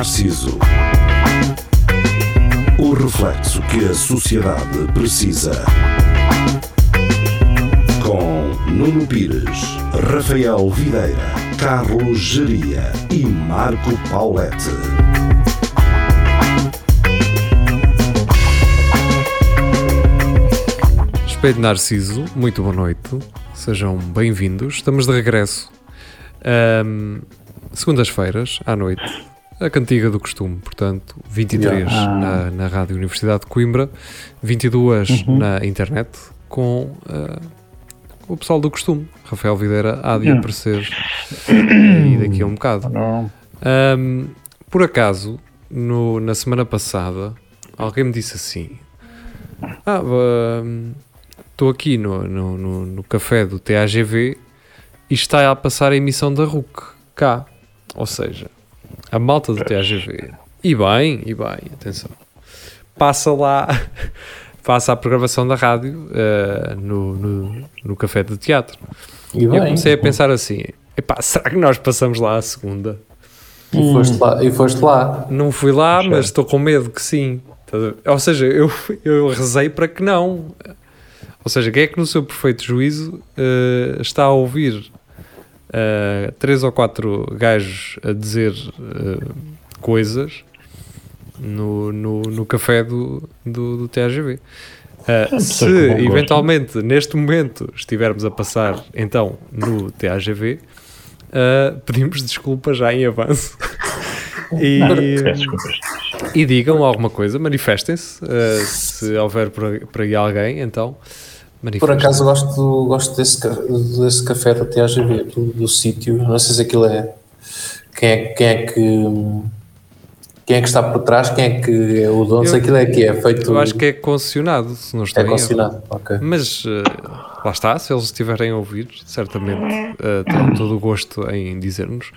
Narciso. O reflexo que a sociedade precisa. Com Nuno Pires, Rafael Videira, Carlos Geria e Marco Paulette. Espelho Narciso, muito boa noite, sejam bem-vindos. Estamos de regresso, ahm, segundas-feiras à noite, a cantiga do costume, portanto, 23 Ah. na, na Rádio Universidade de Coimbra, 22 na internet, com ah, o pessoal do costume. Rafael Videira há de Yeah. aparecer aí daqui a um bocado. Ahm, por acaso, no- na semana passada, alguém me disse assim: Ah, estou aqui no, no, no- no café do TAGV e está a passar a emissão da RUC cá. Ou seja, a malta do TAGV. E bem, e bem, atenção. Passa lá, passa a programação da rádio ah, no, no, no café do teatro. E E eu bem, comecei a pensar assim: epá, será que nós passamos lá a segunda? e foste lá, e foste lá. Não fui lá, mas estou com medo que sim. Ver? Ou seja, eu, eu rezei para que não. Ou seja, quem é que no seu perfeito juízo eh, está a ouvir eh, três ou quatro gajos a dizer eh, coisas no, no, no café do, do, do TAGV? Eh, pessoas se eventualmente neste momento estivermos a passar então no TAGV, eh, pedimos desculpa já em avanço. E, e digam alguma coisa, manifestem-se. uh, se houver por aí alguém, então Por acaso gosto, gosto desse, desse café da TAGV, do, do sítio. Não sei se aquilo é. Quem é, quem é que. Quem é que está por trás? Quem é que é o dono? Se Eu- aquilo é que é feito. Eu acho que é concessionado, se não estou é concessionado. Ok. Mas uh, lá está, se eles estiverem a ouvir, certamente uh, terão todo o gosto em dizer-nos.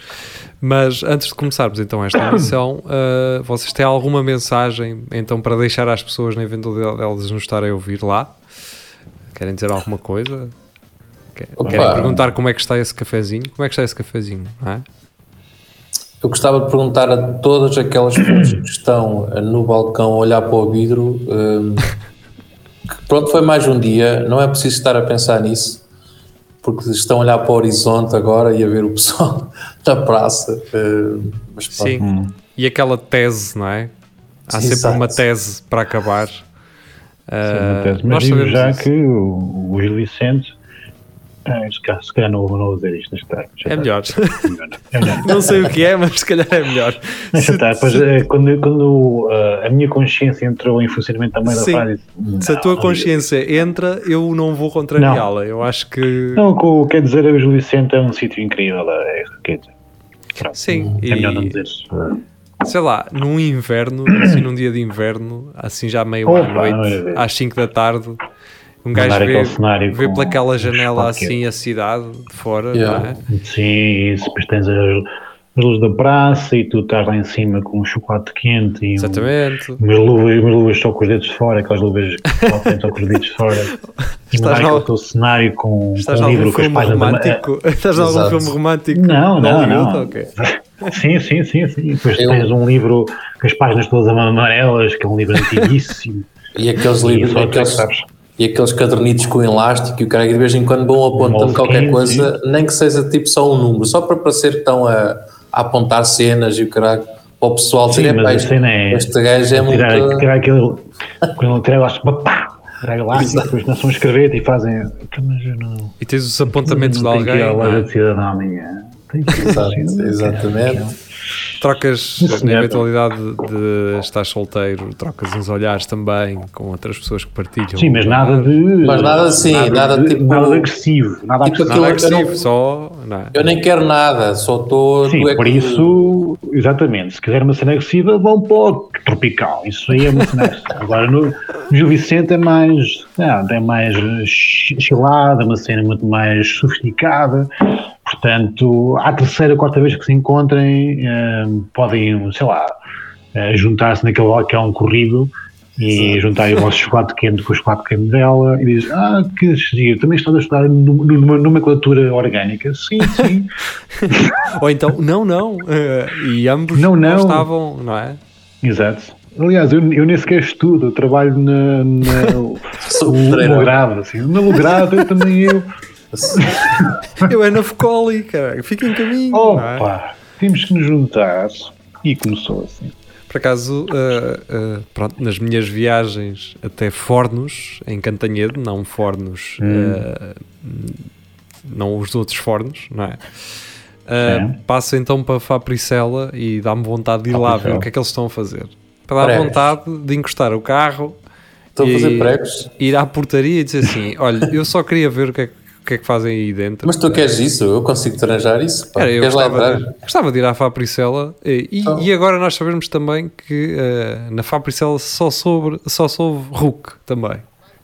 Mas antes de começarmos então esta emissão, uh, vocês têm alguma mensagem então para deixar às pessoas na eventualidade delas nos estarem a ouvir lá? Querem dizer alguma coisa? Opa. Querem perguntar como é que está esse cafezinho? Como é que está esse cafezinho? Não é? Eu gostava de perguntar a todas aquelas pessoas que estão eh, no balcão a olhar para o vidro. hum, que pronto, foi mais um dia, não é preciso estar a pensar nisso, porque estão a olhar para o horizonte agora e a ver o pessoal da praça. hum, mas pronto. Sim. E aquela tese, não é? Há Sim, sempre exato. uma tese para acabar. Sim, mas digo já isso. que o, o Gil Vicente, ah, se calhar- se não, não vou dizer isto, deixa É estar. melhor. É melhor. Não sei o que é, mas se calhar é melhor. Deixa Se- estar. Pois, se- eh, quando quando ah, a minha consciência entrou em funcionamento também da Sim. rádio. Se a tua não, consciência entra, eu não vou contrariá-la. Eu acho que. Não, o que eu quero dizer é o Gil Vicente é um sítio incrível. É, quer dizer, pronto, Sim, é melhor não e- dizer. Sei lá, num inverno, assim num dia de inverno, assim já meio Opa, à noite, às 5 da tarde, um Mandar gajo vê, vê pelaquela janela assim a cidade de fora, Yeah. não é? Sim, isso, depois tens as, as luzes da praça e tu estás lá em cima com um chocolate quente e um, Exatamente. umas luvas, umas luvas só com os dedos de fora, aquelas luvas que só só com os dedos de fora. E Estás no- aquele teu cenário com, Estás com um livro com as páginas da- romântico? Estás em algum filme romântico? Não, não, Hollywood? não. Ok. Sim, sim, sim, sim. E Depois Eu- tens um livro com as páginas todas amarelas, que é um livro antiguíssimo. E aqueles e livros, é que aqueles, sabes. e aqueles cadernitos com elástico e o cara que de vez em quando vão apontando Moleskine, qualquer coisa, nem que seja tipo só um número, só para parecer que estão a, a apontar cenas e o caralho, para o pessoal Sim, "Epá, mas a é este gajo é muito. tirar, tirar aquele. Quando ele tira lá, pá, tirar lá, e depois começam a escrever e fazem. "Então, Mas eu não. E tens os apontamentos de não alguém, não é? loja exatamente. Trocas, na eventualidade de estar solteiro, trocas uns olhares também com outras pessoas que partilham. Sim, mas nada de. Mas nada assim, nada de, tipo- Nada agressivo. Nada tipo agressivo. Nada eu agressivo, não- só. Não é? Eu nem quero nada, só estou. Sim, é por que- isso, exatamente, se quiser uma cena agressiva, vão para o tropical. Isso aí é uma cena agressiva. Agora no, Gil Vicente é mais, não, é mais chi- chilada, uma cena muito mais sofisticada. Portanto, à terceira, quarta vez que se encontrem, eh, podem, sei lá, eh, juntar-se naquele balcão corrido e juntar aí o vosso chocolate quente com o chocolate quente dela e diz, ah, que giro, também estás a estudar num- numa nomenclatura orgânica? Sim, sim. Ou então, não, não. eh, e ambos Não, não. estavam, não é? Exato. Aliás, eu, eu nem sequer estudo, eu trabalho na, na Sou no pedreiro. grado, assim, grado eu também eu. Eu é na Focoli, cara. Fica em caminho. é? Opa, temos que nos juntar. E começou assim. Por acaso, eh, eh, pronto, nas minhas viagens até Fornos, em Cantanhede, não Fornos, eh, não os outros Fornos, não é? Sim. passo então para Fapricela e dá-me vontade de ir lá ver o que é que eles estão a fazer. Para dar vontade de encostar o carro, Estou a fazer pregos. ir à portaria e dizer assim: Olha, eu só queria ver o que é, que- o que, é que fazem aí dentro. Mas tu queres isso? Eu consigo te arranjar isso? Pá. Cara, eu Queres lá gostava, entrar? de, gostava de ir à Fapricela e, e- Então. e agora nós sabemos também que eh, na Fapricela só soube, só soube Hulk também.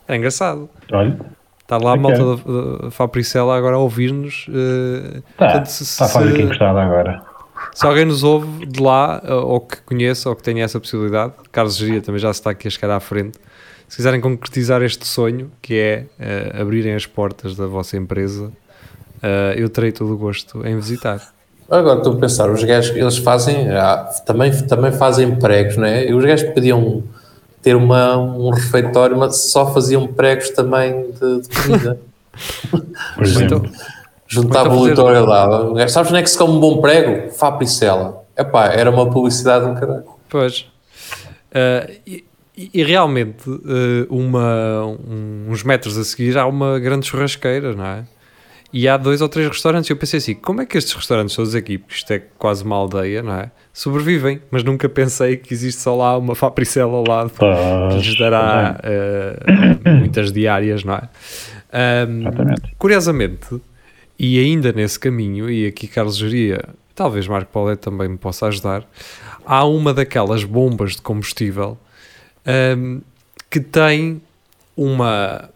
É engraçado. Olha, Estar lá a Ok. malta da, da Fapricela agora a ouvir-nos. eh, tá, está a fazer aqui encostada agora. se alguém nos ouve de lá, eh, ou que conheça, ou que tenha essa possibilidade, Carlos Geria também já se está aqui a chegar à frente. Se quiserem concretizar este sonho, que é eh, abrirem as portas da vossa empresa, eh, eu terei todo o gosto em visitar. Agora estou a pensar, os gajos, eles fazem, ah, também, também fazem pregos, não é? E os gajos podiam ter uma, um refeitório, mas só faziam pregos também de, de comida. Por exemplo. Então, Juntava Ou o leitor lá. Sabes onde é que se come um bom prego? Fapricela. Epá, era uma publicidade um caralho. Pois. Eh, e, e realmente, eh, uma, um- uns metros a seguir, há uma grande churrasqueira, não é? E há dois ou três restaurantes. E eu pensei assim: como é que estes restaurantes todos aqui, porque isto é quase uma aldeia, não é? Sobrevivem. Mas nunca pensei que existe só lá uma Fapricela ao lado que lhes dará eh, muitas diárias, não é? Ahm, Exatamente. curiosamente, e ainda nesse caminho, e aqui Carlos Geria, talvez Marco Paulette também me possa ajudar, há uma daquelas bombas de combustível ahm, que tem uma,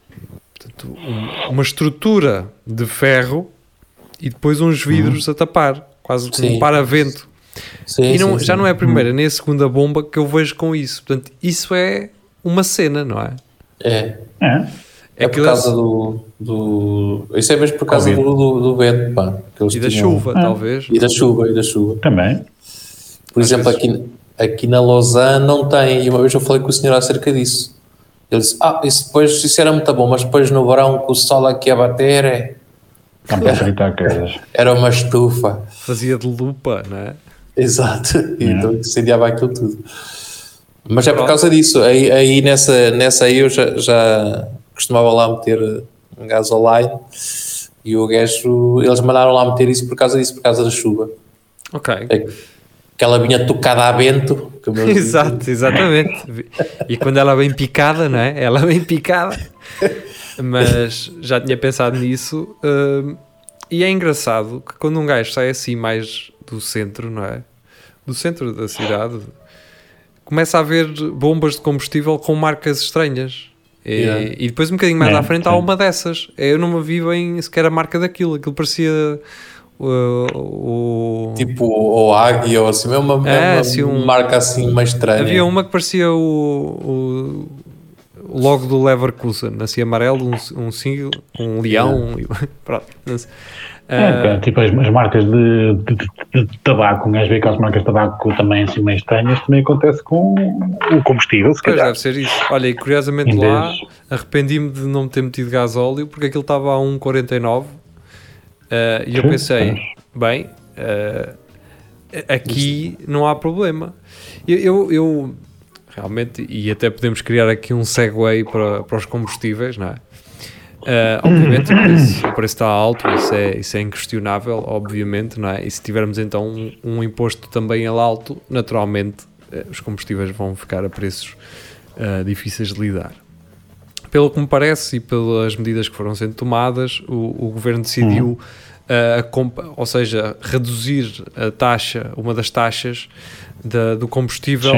portanto, um- uma estrutura de ferro e depois uns vidros a tapar, quase como um paravento. Sim, E não- sim, já sim. não é a primeira nem a segunda bomba que eu vejo com isso. Portanto, isso é uma cena, não é? É. É. É, por causa do, do. Isso é mesmo por causa Covid. do, do, do vento, pá. que eles E da tinham- chuva, talvez. E da chuva, e da chuva. Também. Por Às exemplo, vezes- aqui, aqui na Lausanne não tem, e uma vez eu falei com o senhor acerca disso. Ele disse: Ah, isso depois isso era muito bom, mas depois no verão, com o sol aqui a bater, é- coisas. era uma estufa. Fazia de lupa, não é? Exato. E então incendiava aquilo tudo. Mas é por causa disso. Aí, aí nessa, nessa aí eu já, já costumava lá meter um gasoline e o gajo, eles mandaram lá meter isso por causa disso, por causa da chuva. Ok. É Aquela vinha tocada a vento. Exato, exatamente. E quando ela vem picada, não é? Ela vem picada. Mas já tinha pensado nisso. hum, e é engraçado que quando um gajo sai assim mais do centro, não é? Do centro da cidade, começa a haver bombas de combustível com marcas estranhas. E, Yeah. e depois um bocadinho mais É, à frente há uma dessas. Eu não me vi bem sequer a marca daquilo. Aquilo parecia uh, o. Tipo, ou águia, ou assim, é uma, é É, uma assim, um- marca assim mais estranha. Havia uma que parecia o, o, o logo do Leverkusen, assim amarelo, um, um símbolo, um leão. Pronto. não sei. É, pá, tipo as, as marcas de, de, de- de tabaco, um gajo vê aquelas marcas de tabaco também assim meio estranhas, também acontece com o combustível, se Pois calhar. deve ser isso. Olha, e curiosamente Em lá arrependi-me de não ter metido gasóleo porque aquilo estava a 1,49 ah, e eu pensei, bem, ah, aqui não há problema. Eu, eu, eu realmente, e até podemos criar aqui um segue para, para os combustíveis, não é? Ah, obviamente o preço, o preço está alto, isso é, isso é inquestionável, obviamente, não é? E se tivermos então um, um imposto também alto, naturalmente os combustíveis vão ficar a preços difíceis de lidar. Pelo que me parece e pelas medidas que foram sendo tomadas, o, o governo decidiu, compa- ou seja, reduzir a taxa, uma das taxas da- do combustível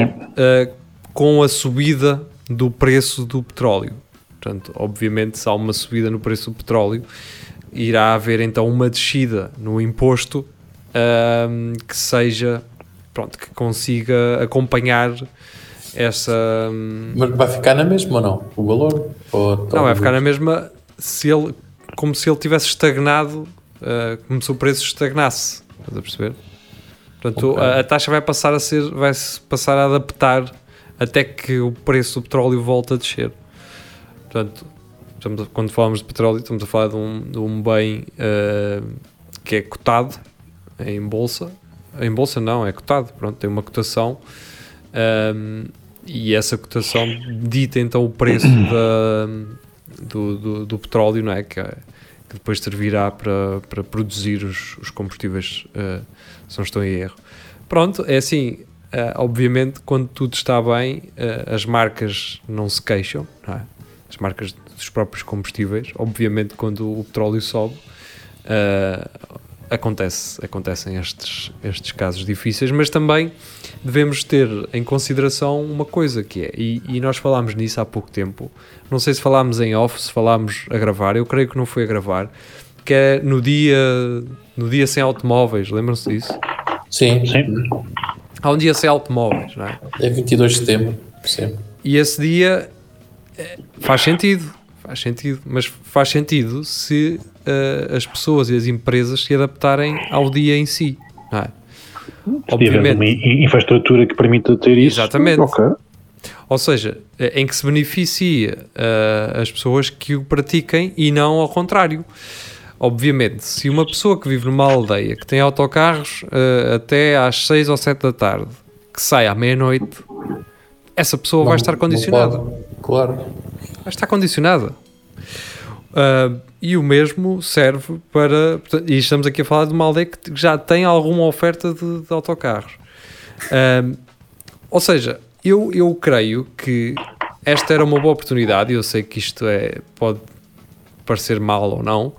com a subida do preço do petróleo. Portanto, obviamente, se há uma subida no preço do petróleo, irá haver então uma descida no imposto que seja, pronto, que consiga acompanhar essa. hum, Mas vai ficar na mesma ou não? O valor? Ou Não, vai ficar na mesma se ele, como se ele tivesse estagnado, uh, como se o preço estagnasse. Estás a perceber? Portanto, Ok. a, a taxa vai passar a ser, vai se passar a adaptar até que o preço do petróleo volte a descer. Portanto, estamos quando falamos de petróleo, estamos a falar de um, de um bem uh, que é cotado em bolsa. Em bolsa não, é cotado, pronto, tem uma cotação. Um, e essa cotação dita então o preço da, do, do, do petróleo, não é? Que, que depois servirá para, para produzir os, os combustíveis, eh, se não estou em erro. Pronto, é assim, eh, obviamente, quando tudo está bem, eh, as marcas não se queixam, não é? As marcas dos próprios combustíveis, obviamente, quando o petróleo sobe, eh, acontece, acontecem estes, estes casos difíceis, mas também devemos ter em consideração uma coisa que é, e, e nós falámos nisso há pouco tempo, não sei se falámos em off, se falámos a gravar, eu creio que não foi a gravar, que é no dia, no dia sem automóveis, lembram-se disso? Sim, Sim. Há um dia sem automóveis, não é? é 22 de setembro. Sim. E esse dia eh, faz sentido, faz sentido, mas faz sentido se eh, as pessoas e as empresas se adaptarem ao dia em si, não é? Se tiver uma in- infraestrutura que permita ter isso. Exatamente. Ok. Ou seja, eh, em que se beneficia eh, as pessoas que o pratiquem e não ao contrário. Obviamente, se uma pessoa que vive numa aldeia que tem autocarros eh, até às 6 ou 7 da tarde, que sai à meia-noite, essa pessoa vai Não- estar não condicionada. Claro. Vai estar condicionada. Ah, e o mesmo serve para. E estamos aqui a falar de uma aldeia que já tem alguma oferta de, de autocarros. Ah, ou seja, eu, eu creio que esta era uma boa oportunidade. Eu sei que isto é, pode parecer mal ou não,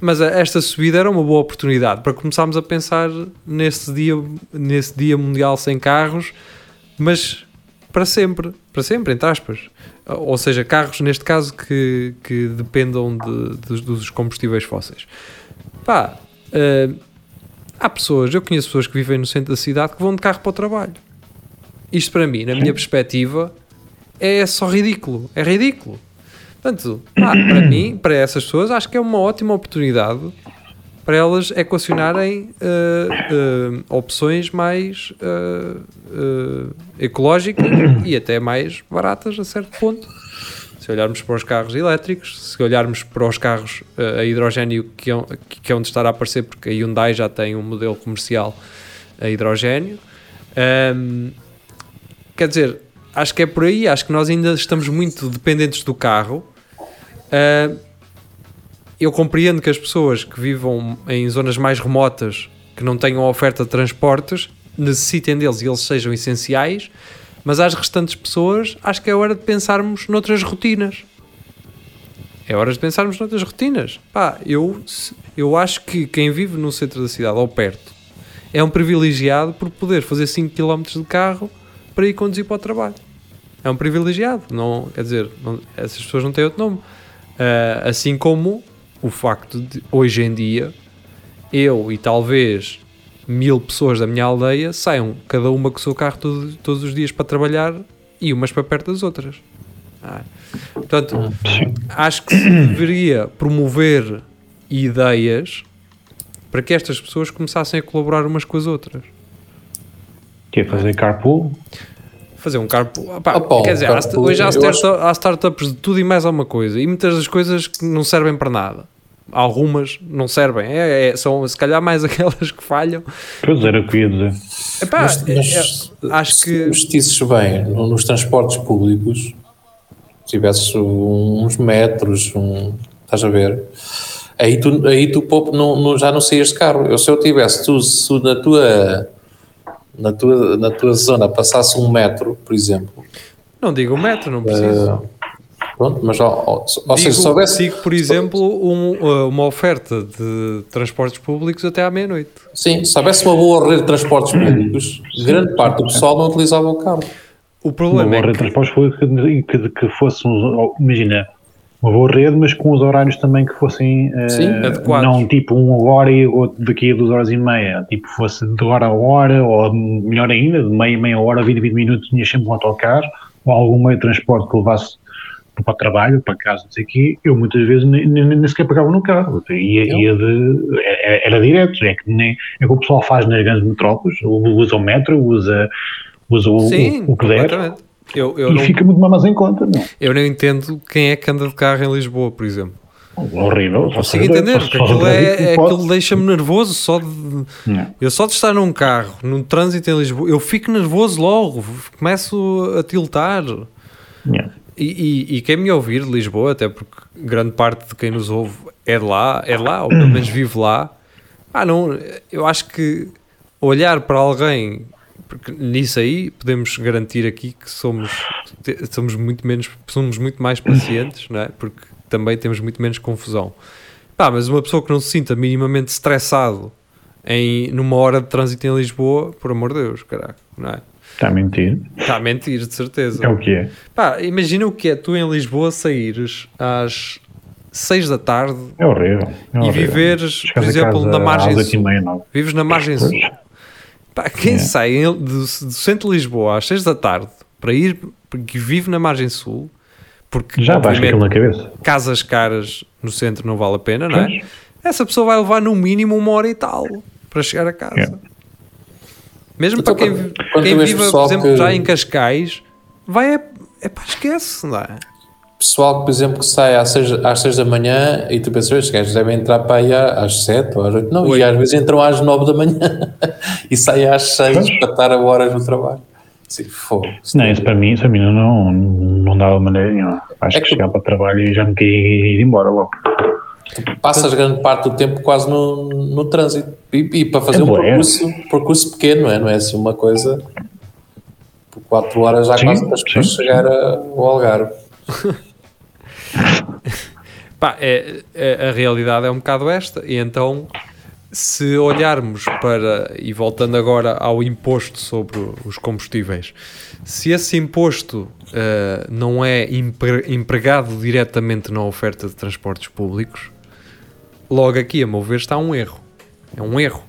mas esta subida era uma boa oportunidade para começarmos a pensar nesse dia, nesse dia mundial sem carros, mas para sempre, para sempre, entre aspas. Ou seja, carros, neste caso, que, que dependam de- dos, dos combustíveis fósseis. Pá, eh, há pessoas, eu conheço pessoas que vivem no centro da cidade que vão de carro para o trabalho. Isto para mim, na minha perspectiva, é só ridículo. É ridículo. Portanto, pá, para mim, para essas pessoas, acho que é uma ótima oportunidade para elas equacionarem eh, eh, opções mais eh, ecológicas e até mais baratas a certo ponto. Se olharmos para os carros elétricos, se olharmos para os carros a hidrogênio que é, que é onde estará a aparecer, porque a Hyundai já tem um modelo comercial a hidrogênio. Ahm, quer dizer, acho que é por aí, acho que nós ainda estamos muito dependentes do carro. Ah, eu compreendo que as pessoas que vivam em zonas mais remotas, que não tenham oferta de transportes, necessitem deles e eles sejam essenciais, mas às restantes pessoas, acho que é hora de pensarmos noutras rotinas. É hora de pensarmos noutras rotinas. Pá, eu, eu acho que quem vive no centro da cidade ou perto é um privilegiado por poder fazer 5 km de carro para ir conduzir para o trabalho. É um privilegiado, não, quer dizer, não- essas pessoas não têm outro nome. Ah, assim como o facto de hoje em dia eu e talvez mil pessoas da minha aldeia saiam cada uma com o seu carro todo- todos os dias para trabalhar e umas para perto das outras. Ah, Portanto, acho que se deveria promover ideias para que estas pessoas começassem a colaborar umas com as outras. Que é fazer carpool. Fazer um carpool. Opa, quer dizer, há, carpool, hoje há, eu startup- há startups de tudo e mais alguma coisa. E muitas das coisas que não servem para nada. Algumas não servem. É, é- são se calhar mais aquelas que falham. Pois era o que ia dizer. Epá, Mas, é- mas é- acho se que. investisses bem no- nos transportes públicos, tivesses uns metros, um, estás a ver? Aí tu, aí tu poup- não, não- já não saías de carro. Eu, se eu tivesse, tu, se na tua, na, tua, na tua zona passasse um metro, por exemplo, Não digo o metro, não preciso. Pronto, mas ó, ó, ou digo, seja, se houvesse. digo, por exemplo, um, uh, uma oferta de transportes públicos até à meia-noite. Sim, se houvesse uma boa rede de transportes públicos, grande parte do pessoal não utilizava o carro. O Uma problema boa é rede de transportes foi que, que, que fosse, imagina, uma boa rede, mas com os horários também que fossem Sim, adequados. não tipo um agora e outro daqui a duas horas e meia, tipo fosse de hora a hora, ou melhor ainda, de meia, meia hora, 20, 20 minutos, tinha sempre um autocarro, ou algum meio de transporte que levasse para o trabalho, para casa, não sei o quê, eu muitas vezes nem, nem, nem sequer pegava no carro. Ia, ia de, era, era direto, é que nem é que o pessoal faz nas grandes metrópoles, usa o metro, usa, usa o, Sim, o, o que der. Eu, eu, e não, fica muito mais em conta. Não. eu não entendo quem é que anda de carro em Lisboa, por exemplo. Horrível. Consigo entender, só- aquilo, é, é- aquilo deixa-me nervoso só de. Eu só de estar num carro, num trânsito em Lisboa, eu fico nervoso logo, começo a tiltar. E, e- e quem me ouvir de Lisboa, até porque grande parte de quem nos ouve é de lá, é de lá, ou pelo menos vive lá. Ah, não, eu acho que olhar para alguém, porque nisso aí podemos garantir aqui que somos, somos muito menos, somos muito mais pacientes, não é? Porque também temos muito menos confusão. Pá, mas uma pessoa que não se sinta minimamente estressado em, numa hora de trânsito em Lisboa, por amor de Deus, caraca, não é? Está a mentir. Está a mentir, de certeza. É o que é. Pá, imagina o que é tu em Lisboa saíres às 6 da tarde É horrível. É e horrível. viveres, por Chegas a exemplo, na margem e sul. Vives na margem sul. Pá, quem É. sai do, do centro de Lisboa às 6 da tarde para ir, porque vive na margem sul, porque Já vais com aquilo na cabeça. casas caras no centro não vale a pena, não é? Essa pessoa vai levar no mínimo uma hora e tal para chegar a casa. É. Mesmo Então, para quem, quem tu viva, por exemplo, que- já em Cascais, vai é, é pá, esquece, não é? Pessoal, por exemplo, que sai às 6, às seis da manhã e tu pensas, estes gajos devem entrar para aí às 7 ou às 8. Não, Oi. e às vezes entram às 9 da manhã e saem às 6 Pois. para estar a horas no trabalho. Sim, fogo. Isso Não, isso para mim, isso para mim não, não dava maneira nenhuma. Acho É que que- chegar para o trabalho e já me queria ir embora logo. Passas grande parte do tempo quase no, no trânsito. E, e para fazer É um percurso, percurso pequeno, não é? Não é assim uma coisa. Por 4 horas já Sim, quase para sim. chegar a- ao Algarve. Pá, é, é- a realidade é um bocado esta, e então se olharmos para, e voltando agora ao imposto sobre os combustíveis, se esse imposto eh, não é empre- empregado diretamente na oferta de transportes públicos, logo aqui, a meu ver, está um erro. É um erro.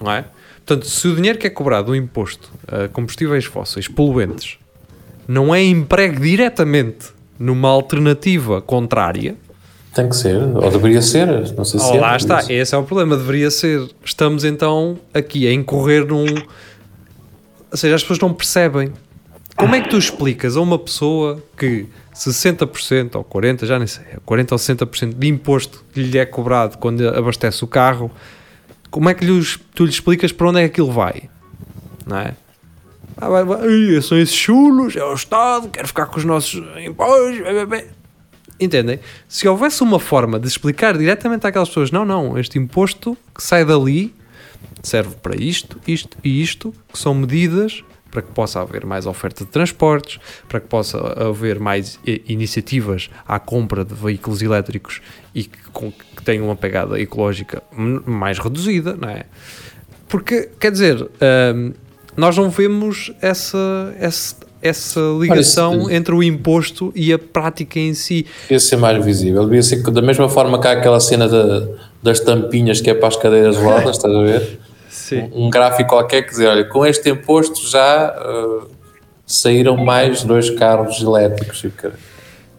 Não é? Portanto, se o dinheiro que é cobrado do imposto a combustíveis fósseis poluentes não é empregue diretamente numa alternativa contrária, Tem que ser, ou deveria ser, não sei se é. lá está, ser. esse é o problema, deveria ser. Estamos então aqui a incorrer num. Ou seja, as pessoas não percebem. Como é que tu explicas a uma pessoa que 60% ou 40%, já nem sei, 40% ou 60% de imposto que lhe é cobrado quando abastece o carro, como é que lhes- tu lhe explicas para onde é que aquilo vai? Não é? Ah, vai, vai, "Ai, são esses chulos, é o Estado, quero ficar com os nossos impostos. blá, blá, blá." Entendem? Se houvesse uma forma de explicar diretamente àquelas pessoas, não, não, este imposto que sai dali serve para isto, isto e isto, que são medidas para que possa haver mais oferta de transportes, para que possa haver mais eh, iniciativas à compra de veículos elétricos e que, com, que tenham uma pegada ecológica mais reduzida, não é? Porque, quer dizer, hum, nós não vemos essa, essa, essa ligação isso- entre o imposto e a prática em si. Devia ser mais visível. Devia ser que, da mesma forma que há aquela cena da- das tampinhas que é para as cadeiras de rodas, estás a ver? Sim. Um gráfico qualquer que dizer, olha, com este imposto já uh, saíram mais dois carros elétricos. E,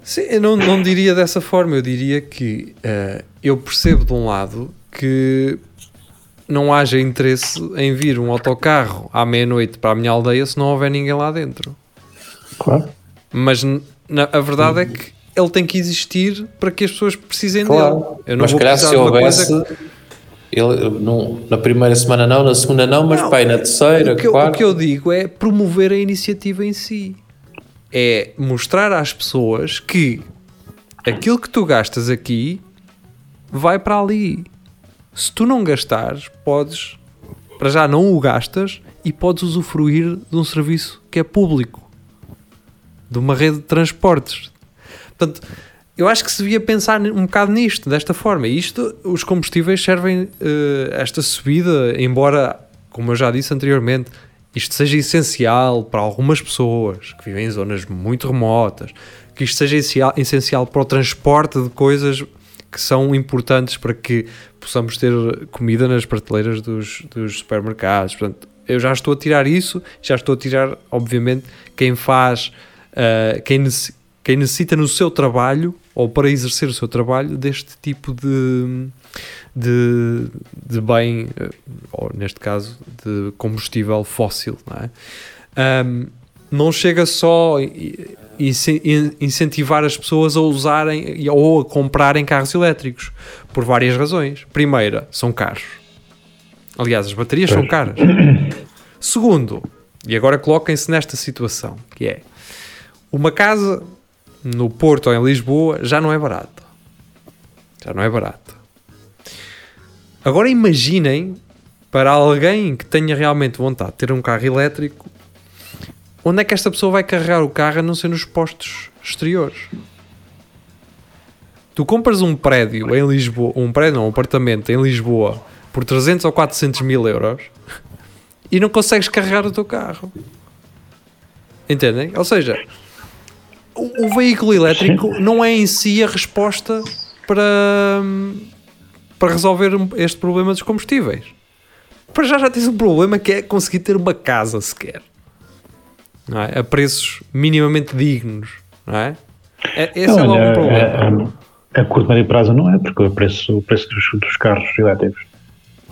Sim, eu não, não diria dessa forma, eu diria que eh, eu percebo de um lado que não haja interesse em vir um autocarro à meia-noite para a minha aldeia se não houver ninguém lá dentro. Claro. Mas na- a verdade é que ele tem que existir para que as pessoas precisem dele. Claro, Eu não mas vou calhar se houvesse, coisa ele, não, na primeira semana não, na segunda não, mas Não, e na terceira, o que, eu, o quarta. que eu digo é promover a iniciativa em si. É mostrar às pessoas que aquilo que tu gastas aqui vai para ali. Se tu não gastares, podes, para já não o gastas e podes usufruir de um serviço que é público, de uma rede de transportes. Portanto, eu acho que se devia pensar um bocado nisto, desta forma. Isto, os combustíveis servem eh, esta subida, embora, como eu já disse anteriormente, isto seja essencial para algumas pessoas que vivem em zonas muito remotas, que isto seja essencial, para o transporte de coisas que são importantes para que possamos ter comida nas prateleiras dos, dos supermercados. Portanto, eu já estou a tirar isso, já estou a tirar, obviamente, quem faz, uh, quem, quem necessita no seu trabalho ou para exercer o seu trabalho deste tipo de, de, de bem, ou neste caso, de combustível fóssil, não é? Um, não chega só incentivar as pessoas a usarem ou a comprarem carros elétricos por várias razões. Primeira, são caros. Aliás, as baterias são caras. Segundo, e agora coloquem-se nesta situação, que é uma casa no Porto ou em Lisboa já não é barata. Já não é barata. Agora imaginem para alguém que tenha realmente vontade de ter um carro elétrico, onde é que esta pessoa vai carregar o carro a não ser nos postos exteriores? Tu compras um prédio em Lisboa, um prédio não, um apartamento em Lisboa por 300 ou 400 mil euros e não consegues carregar o teu carro. Entendem? Ou seja, o, o veículo elétrico não é em si a resposta para, para resolver este problema dos combustíveis. Para já já tens um problema que é conseguir ter uma casa sequer. É? A preços minimamente dignos. Não é? é esse não, é logo um problema. A, a, curto médio prazo não é, porque o preço, o preço dos, dos carros elétricos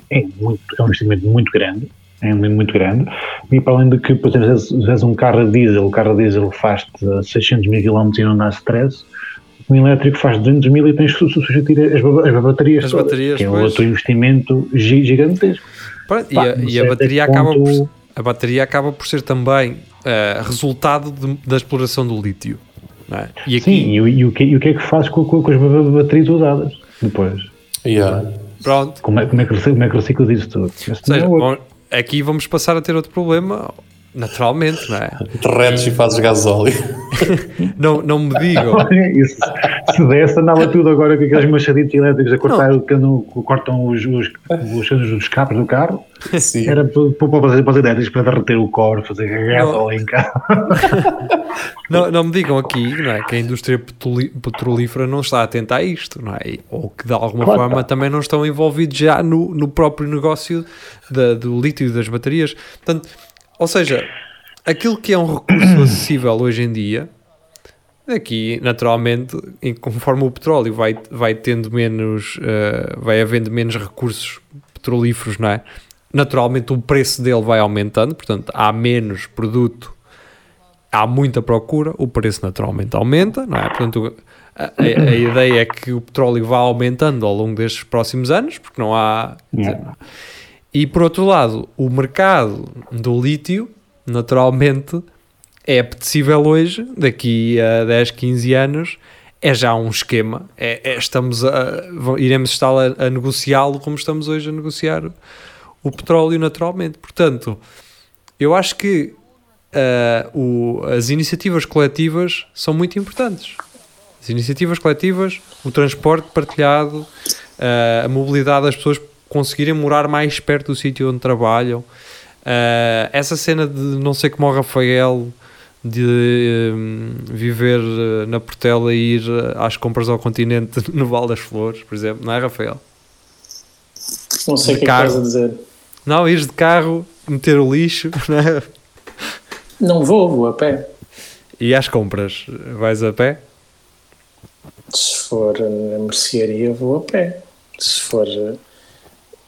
é, muito, é um investimento muito grande é muito grande, e para além de que, por exemplo, se vezes um carro a diesel, o carro a diesel faz-te 600 mil km e não dá stress, um elétrico faz 200 mil e tens que substituir as, as baterias, as baterias que é pois. outro investimento gigantesco. Pá, e, a, e a, bateria ponto... acaba por, a bateria acaba por ser também uh, resultado de, da exploração do lítio. É? E aqui... Sim, e, e, o que, e o que é que faz com, com, com as baterias usadas depois? Yeah. Pronto. Como é, como é que como é que reciclas isso tudo? Ou seja, aqui vamos passar a ter outro problema, naturalmente, não é? Derretes e fazes gasóleo. não, não me digam. Isso, se desse, andava tudo agora com aqueles machaditos elétricos a cortar, não. cortam os, os, os, os escapes do carro. Sim. Era para fazer para os elétricos para derreter o cobre, fazer gasóleo em casa. Não, não me digam aqui não é, que a indústria petrolífera não está atenta a isto, não é? Ou que de alguma claro, forma também não estão envolvidos já no, no próprio negócio da, do lítio e das baterias. Portanto, ou seja, aquilo que é um recurso acessível hoje em dia, aqui naturalmente, conforme o petróleo vai, vai tendo menos, uh, vai havendo menos recursos petrolíferos, não é? Naturalmente o preço dele vai aumentando, portanto há menos produto, há muita procura, o preço naturalmente aumenta, não é? Portanto, a, a, a ideia é que o petróleo vá aumentando ao longo destes próximos anos, porque não há. Dizer, e por outro lado, o mercado do lítio, naturalmente, é apetecível hoje, daqui a 10, 15 anos, é já um esquema. É, é estamos a, iremos estar a, a negociá-lo como estamos hoje a negociar o petróleo naturalmente. Portanto, eu acho que uh, o, as iniciativas coletivas são muito importantes. As iniciativas coletivas, o transporte partilhado, uh, a mobilidade das pessoas conseguirem morar mais perto do sítio onde trabalham. Uh, essa cena de não sei como o Rafael de um, viver na Portela e ir às compras ao continente no Val das Flores, por exemplo, não é, Rafael? Não sei o que carro. é estás a dizer. Não, ires de carro, meter o lixo, não é? Não vou, vou a pé. E às compras, vais a pé? Se for na mercearia, vou a pé. Se for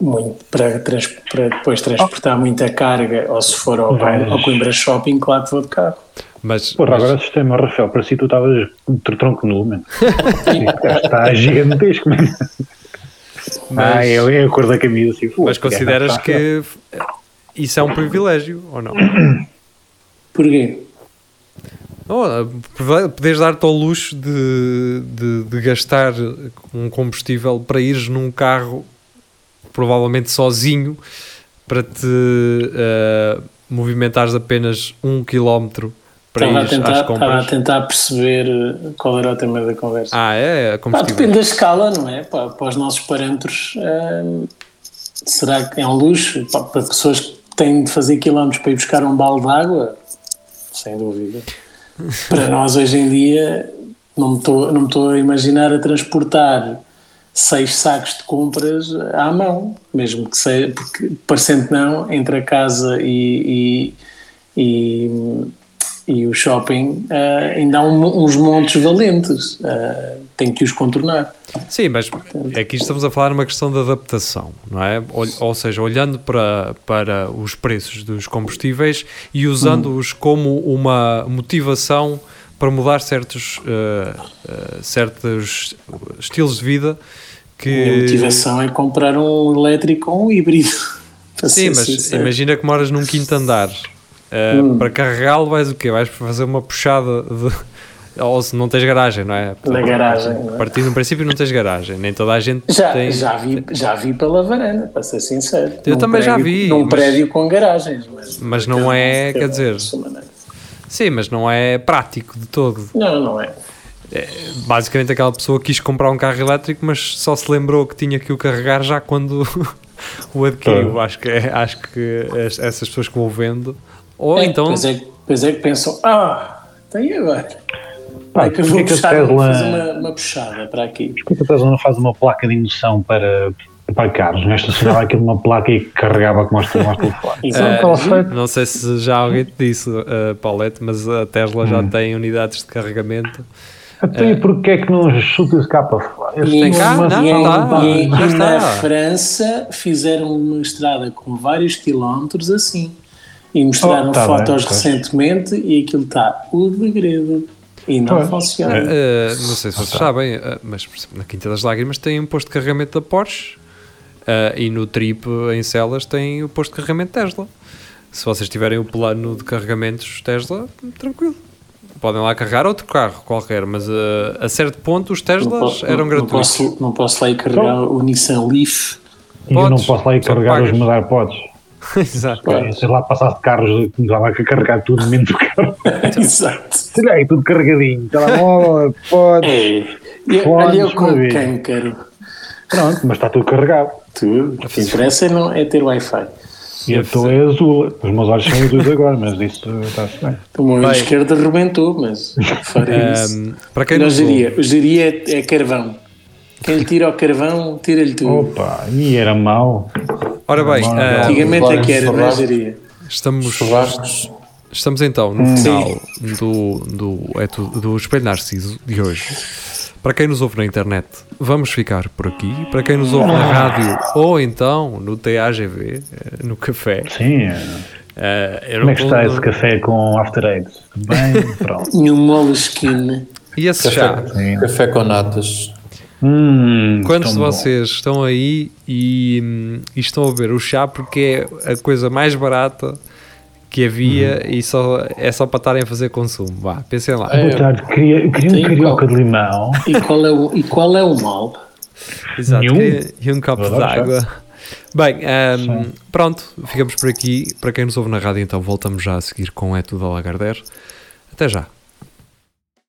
muito para, trans, para depois transportar oh. muita carga, ou se for ao, mas... ao Coimbra Shopping, claro que vou de carro. Mas, Porra, mas... agora o sistema, Rafael, para si tu estavas tronco nu, mano. Está gigantesco, mano. Mas, ah, eu, eu a cor da camisa assim, Mas consideras que isso é um privilégio ou não? Porquê? Oh, poderes dar-te ao luxo de, de, de, gastar um combustível para ires num carro provavelmente sozinho para te uh, movimentares apenas um quilómetro para ir às compras. Estava a tentar perceber eh, qual era o tema da conversa. Ah, é? Pá, depende da escala, não é? Para, para os nossos parâmetros, uh, será que é um luxo? Para, para pessoas que têm de fazer quilómetros para ir buscar um balde de água, sem dúvida. para nós, hoje em dia, não me estou, a imaginar a transportar seis sacos de compras à mão, mesmo que seja, porque parecendo não, entre a casa e, e, e, e o shopping uh, ainda há um, uns montes valentes, uh, tem que os contornar. Sim, mas aqui estamos a falar uma questão de adaptação, não é? Ou, ou seja, olhando para, para os preços dos combustíveis e usando-os como uma motivação para mudar certos, uh, certos estilos de vida que... A motivação é comprar um elétrico ou um híbrido. Sim, mas sincero. imagina que moras num quinto andar. Uh, hum. Para carregá-lo vais o quê? Vais fazer uma puxada de ou se não tens garagem, não é? Na garagem. A partir do princípio não tens garagem, nem toda a gente já, tem. Já vi, já vi pela varanda, para ser sincero. Eu também prédio, já vi. Num mas, prédio com garagens. Mas, mas não é, quer dizer. Sim, mas não é prático de todo. Não, não é. é. Basicamente aquela pessoa quis comprar um carro elétrico, mas só se lembrou que tinha que o carregar já quando o adquiriu. Acho que, é, acho que essas pessoas que vão vendo. Ou é, então. Pois é, pois é que pensam, ah, tem agora. Pá, é que eu vou, puxar, Tesla, fazer uma, uma, puxada para aqui. Porquê que a Tesla não faz uma placa de indução para, para carros? Nesta estacionava aquilo uma placa e carregava como os telefones. Uh, não sei se já alguém te disse, uh, Paulette, mas a Tesla hum. já tem unidades de carregamento. Então, e porquê é que não chuta esse cá para fora? Tem cá? Não, não, e, e na França fizeram uma estrada com vários quilómetros assim. E mostraram oh, tá fotos bem, recentemente e aquilo está o degredo. E não pois. funciona. Uh, não sei se vocês sabem, uh, mas na Quinta das Lágrimas tem um posto de carregamento da Porsche uh, e no Trip em Celas tem o posto de carregamento Tesla. Se vocês tiverem o plano de carregamentos Tesla, tranquilo. Podem lá carregar outro carro qualquer, mas a certo ponto os Teslas posso, eram gratuitos. Não posso, não posso lá ir carregar então, o Nissan Leaf. E eu não posso lá ir carregar os mudar podes. Exato. Sei lá, passasse de carros, começava a carregar tudo menos do carro. Exato. Sei lá, tudo carregadinho. Telemóvel, pode. É. Olha eu com câncaro. Pronto, mas está tudo carregado. Tudo. O que interessa é, não, é ter Wi-Fi. E a tua é azul. Os meus olhos são azuis agora, mas isso está-se bem. O meu esquerdo arrebentou, mas farei um, isso. Para quem não, não geria. O geria é, é carvão. Quem lhe tira o carvão, tira-lhe tudo. Opa, e era mau. Ora bem, uh, antigamente é que era, não geria. Estamos, estamos então no hum. final do, do, é do, do Espelho Narciso de hoje. Para quem nos ouve na internet, vamos ficar por aqui. Para quem nos ouve na rádio ou então no TAGV, eh, no café. Sim. Uh, Como é que está esse café com After Eight? Bem, pronto. e um moleskin. E esse café, chá? Café com natas. Hum, Quantos de vocês bom. estão aí e, e, estão a ver o chá porque é a coisa mais barata que havia uhum. e só, é só para estarem a fazer consumo? Vá, pensem lá. Boa tarde, queria, queria um carioca de limão. E qual é o, e qual é o mal? Exato, queria, e um copo de água. Bem, um, pronto, ficamos por aqui. Para quem nos ouve na rádio, então voltamos já a seguir com É Tudo a Lagardère. Até já.